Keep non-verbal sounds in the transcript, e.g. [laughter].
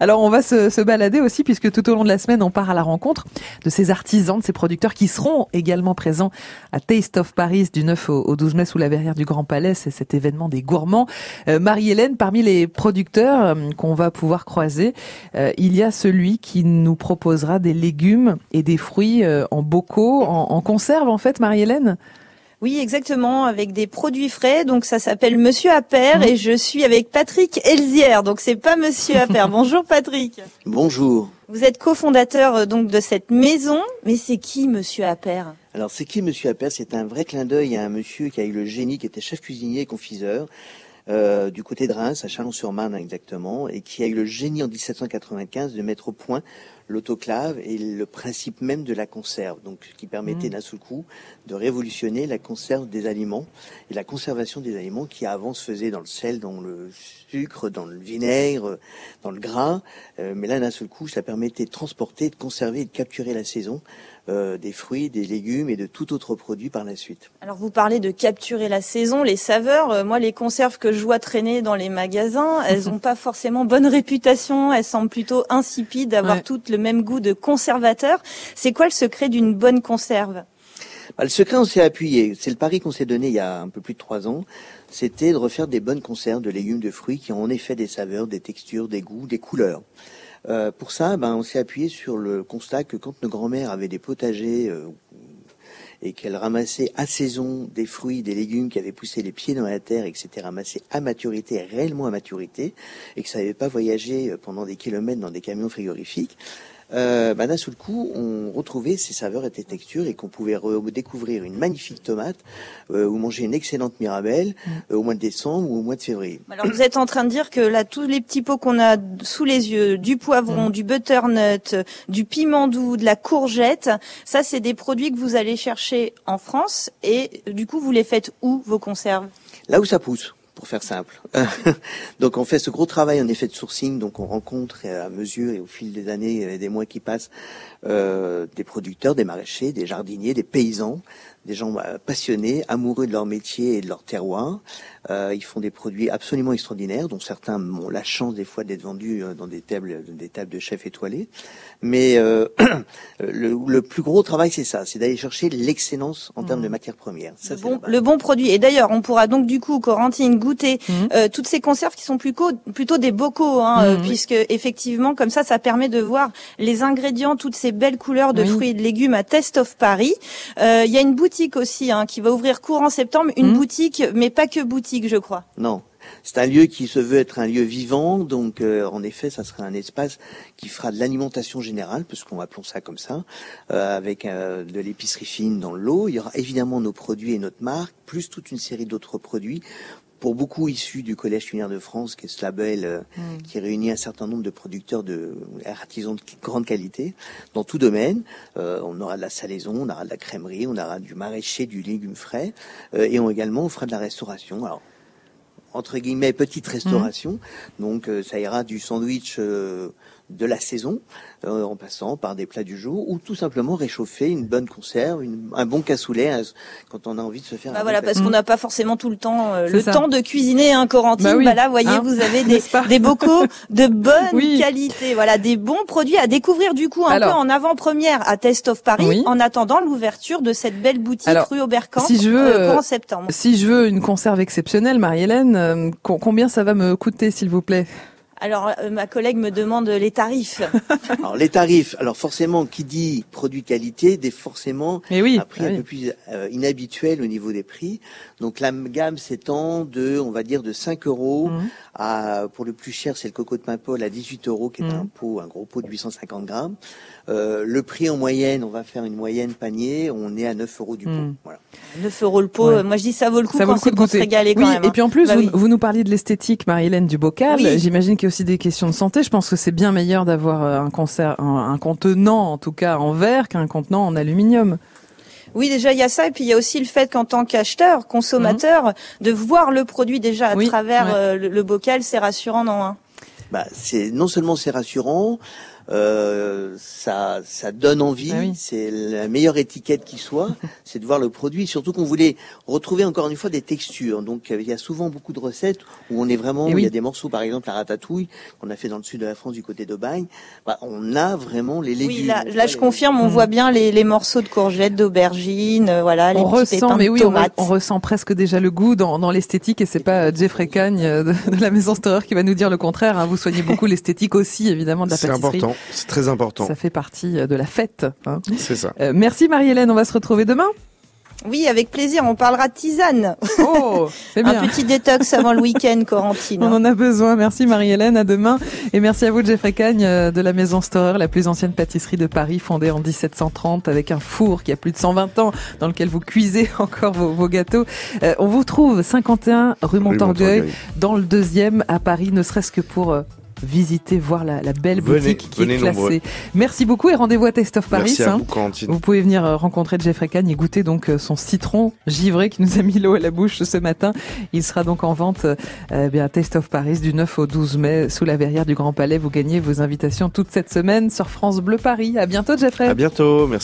Alors on va se, se, balader aussi puisque tout au long de la semaine on part à la rencontre de ces artisans, de ces producteurs qui seront également présents à Taste of Paris du 9 au, 12 mai sous la verrière du Grand Palais. C'est cet événement des gourmands. Euh, Marie-Hélène, parmi les producteurs euh, qu'on va pouvoir croiser, euh, il y a celui qui nous proposera des légumes et des fruits en bocaux, en, en conserve en fait, Marie-Hélène? Oui, exactement, avec des produits frais. Donc ça s'appelle Monsieur Appert et je suis avec Patrick Elzière. Donc c'est pas Monsieur Appert. Bonjour Patrick. Bonjour. Vous êtes cofondateur euh, donc de cette maison, mais c'est qui Monsieur Appert? Alors c'est qui Monsieur Appert? C'est un vrai clin d'œil à un monsieur qui a eu le génie, qui était chef cuisinier et confiseur. Euh, du côté de Reims, à Chalon-sur-Marne exactement, et qui a eu le génie en 1795 de mettre au point l'autoclave et le principe même de la conserve, donc qui permettait mmh. d'un seul coup de révolutionner la conserve des aliments et la conservation des aliments qui avant se faisait dans le sel, dans le sucre, dans le vinaigre, dans le gras, euh, mais là d'un seul coup ça permettait de transporter, de conserver et de capturer la saison euh, des fruits, des légumes et de tout autre produit par la suite. Alors vous parlez de capturer la saison, les saveurs. Euh, moi, les conserves que je vois traîner dans les magasins, [laughs] elles n'ont pas forcément bonne réputation. Elles semblent plutôt insipides, avoir toutes le même goût de conservateur. C'est quoi le secret d'une bonne conserve? Bah, Le secret, on s'est appuyé. C'est le pari qu'on s'est donné il y a un peu plus de trois ans. C'était de refaire des bonnes conserves de légumes, de fruits qui ont en effet des saveurs, des textures, des goûts, des couleurs. Euh, pour ça, ben, on s'est appuyé sur le constat que quand nos grands-mères avaient des potagers euh, et qu'elles ramassaient à saison des fruits, des légumes qui avaient poussé les pieds dans la terre et que c'était ramassé à maturité, réellement à maturité, et que ça n'avait pas voyagé euh, pendant des kilomètres dans des camions frigorifiques, euh, bah, d'un seul coup, on retrouvait ces saveurs et ces textures et qu'on pouvait découvrir une magnifique tomate euh, ou manger une excellente mirabelle euh, au mois de décembre ou au mois de février. Alors vous êtes en train de dire que là, tous les petits pots qu'on a sous les yeux, du poivron, du butternut, du piment doux, de la courgette, ça c'est des produits que vous allez chercher en France et du coup vous les faites où vos conserves? Là où ça pousse pour faire simple. [laughs] donc on fait ce gros travail en effet de sourcing, donc on rencontre à mesure et au fil des années et des mois qui passent euh, des producteurs, des maraîchers, des jardiniers, des paysans, des gens euh, passionnés, amoureux de leur métier et de leur terroir. Euh, ils font des produits absolument extraordinaires, dont certains ont la chance des fois d'être vendus euh, dans des tables, des tables de chefs étoilés. Mais euh, [clears throat] le, le, plus gros travail, c'est ça, c'est d'aller chercher l'excellence en termes de mmh. matières premières. Ça, le, bon, le, bon, produit. Et d'ailleurs, on pourra donc du coup, Corentine, goûter mmh. euh, toutes ces conserves qui sont plutôt, plutôt des bocaux, hein, mmh, puisque effectivement, comme ça, ça permet de voir les ingrédients, toutes ces belles couleurs de fruits et de légumes à Test of Paris. Il y a une boutique aussi hein, qui va ouvrir courant septembre, une boutique, mais pas que boutique je crois. Non. C'est un lieu qui se veut être un lieu vivant, donc euh, en effet, ça sera un espace qui fera de l'alimentation générale, puisqu'on appelons ça comme ça, euh, avec euh, de l'épicerie fine dans l'eau. Il y aura évidemment nos produits et notre marque, plus toute une série d'autres produits pour beaucoup issus du Collège culinaire de France, qui est ce label mm. qui réunit un certain nombre de producteurs de artisans de grande qualité dans tout domaine. on aura de la salaison, on aura de la crèmerie, on aura du maraîcher, du légume frais, et on également on fera de la restauration. Alors entre guillemets petite restauration. Mmh. Donc euh, ça ira du sandwich euh, de la saison, euh, en passant par des plats du jour, ou tout simplement réchauffer une bonne conserve, un bon cassoulet hein, quand on a envie de se faire. Bah voilà, parce qu'on n'a pas forcément tout le temps le temps de cuisiner, un hein, Corentine. Bah, oui. bah là, voyez, hein vous avez [laughs] des, des bocaux [laughs] de bonne qualité, voilà, des bons produits à découvrir du coup un peu en avant-première à Test of Paris, en attendant l'ouverture de cette belle boutique rue Aubercamp si je veux, en septembre. Si je veux une conserve exceptionnelle, Marie-Hélène, euh, combien ça va me coûter, s'il vous plaît? Alors, euh, ma collègue me demande les tarifs. [laughs] alors, les tarifs, alors forcément, qui dit produit qualité, dit forcément Mais oui, un prix un peu plus euh, inhabituel au niveau des prix. Donc, la gamme s'étend de, on va dire, de 5 euros mmh. à, pour le plus cher, c'est le coco de Paimpol à 18 euros, qui est mmh. un pot, un gros pot de 850 grammes. Euh, le prix en moyenne, on va faire une moyenne panier, on est à 9 euros du pot. Mmh. Voilà. 9 euros le pot, moi je dis ça vaut le coup ça vaut le coup de se régaler quand même. Et puis en plus, bah vous, nous parliez de l'esthétique, Marie-Hélène, du bocal. J'imagine qu'il y a aussi des questions de santé. Je pense que c'est bien meilleur d'avoir euh, un, concert, un, contenant, en tout cas en verre, qu'un contenant en aluminium. Oui, déjà il y a ça, et puis il y a aussi le fait qu'en tant qu'acheteur, consommateur, mhm. de voir le produit déjà à travers euh, le, bocal, c'est rassurant, non hein? Bah, c'est non seulement c'est rassurant, euh, ça, ça donne envie. Ah oui. C'est la meilleure étiquette qui soit, [laughs] c'est de voir le produit. Surtout qu'on voulait retrouver encore une fois des textures. Donc euh, il y a souvent beaucoup de recettes où on est vraiment, oui. il y a des morceaux, par exemple la ratatouille qu'on a fait dans le sud de la France du côté d'Aubagne. Bah, on a vraiment les légumes. Oui, là, je les- confirme, on Mm. voit bien les, les morceaux de courgettes, d'aubergines, euh, voilà, les on ressent, mais oui, on, ressent presque déjà le goût dans, dans l'esthétique et c'est pas Jeffrey Cagne de, de la Maison Storer qui va nous dire le contraire. hein. Vous soignez beaucoup [laughs] l'esthétique aussi, évidemment, de la C'est pâtisserie. important, c'est très important. Ça fait partie euh, de la fête. hein. C'est ça. Euh, merci Marie-Hélène, on va se retrouver demain. Oui, avec plaisir, on parlera de tisane. Oh, c'est [laughs] bien. Un petit détox avant le week-end, Corentine. [laughs] On en a besoin. Merci Marie-Hélène, à demain. Et merci à vous Jeffrey Cagne euh, de la Maison Storer, la plus ancienne pâtisserie de Paris, fondée en 1730 avec un four qui a plus de 120 ans dans lequel vous cuisez [laughs] encore vos, vos gâteaux. Euh, on vous trouve 51 rue Montorgueil, Montorgueil. dans le deuxième à Paris, ne serait-ce que pour euh, visiter, voir la, la belle Venez, boutique qui est classée. nombreux. Merci beaucoup et rendez-vous à Taste of Paris. Merci à hein. vous, pouvez venir euh, rencontrer Jeffrey Cagne et goûter donc euh, son citron givré qui nous a mis l'eau à la bouche ce matin. Il sera donc en vente euh, euh, bien, à Taste of Paris du 9 au 12 mai sous la verrière du Grand Palais. Vous gagnez vos invitations toute cette semaine sur France Bleu Paris. À bientôt Jeffrey. À bientôt. Merci.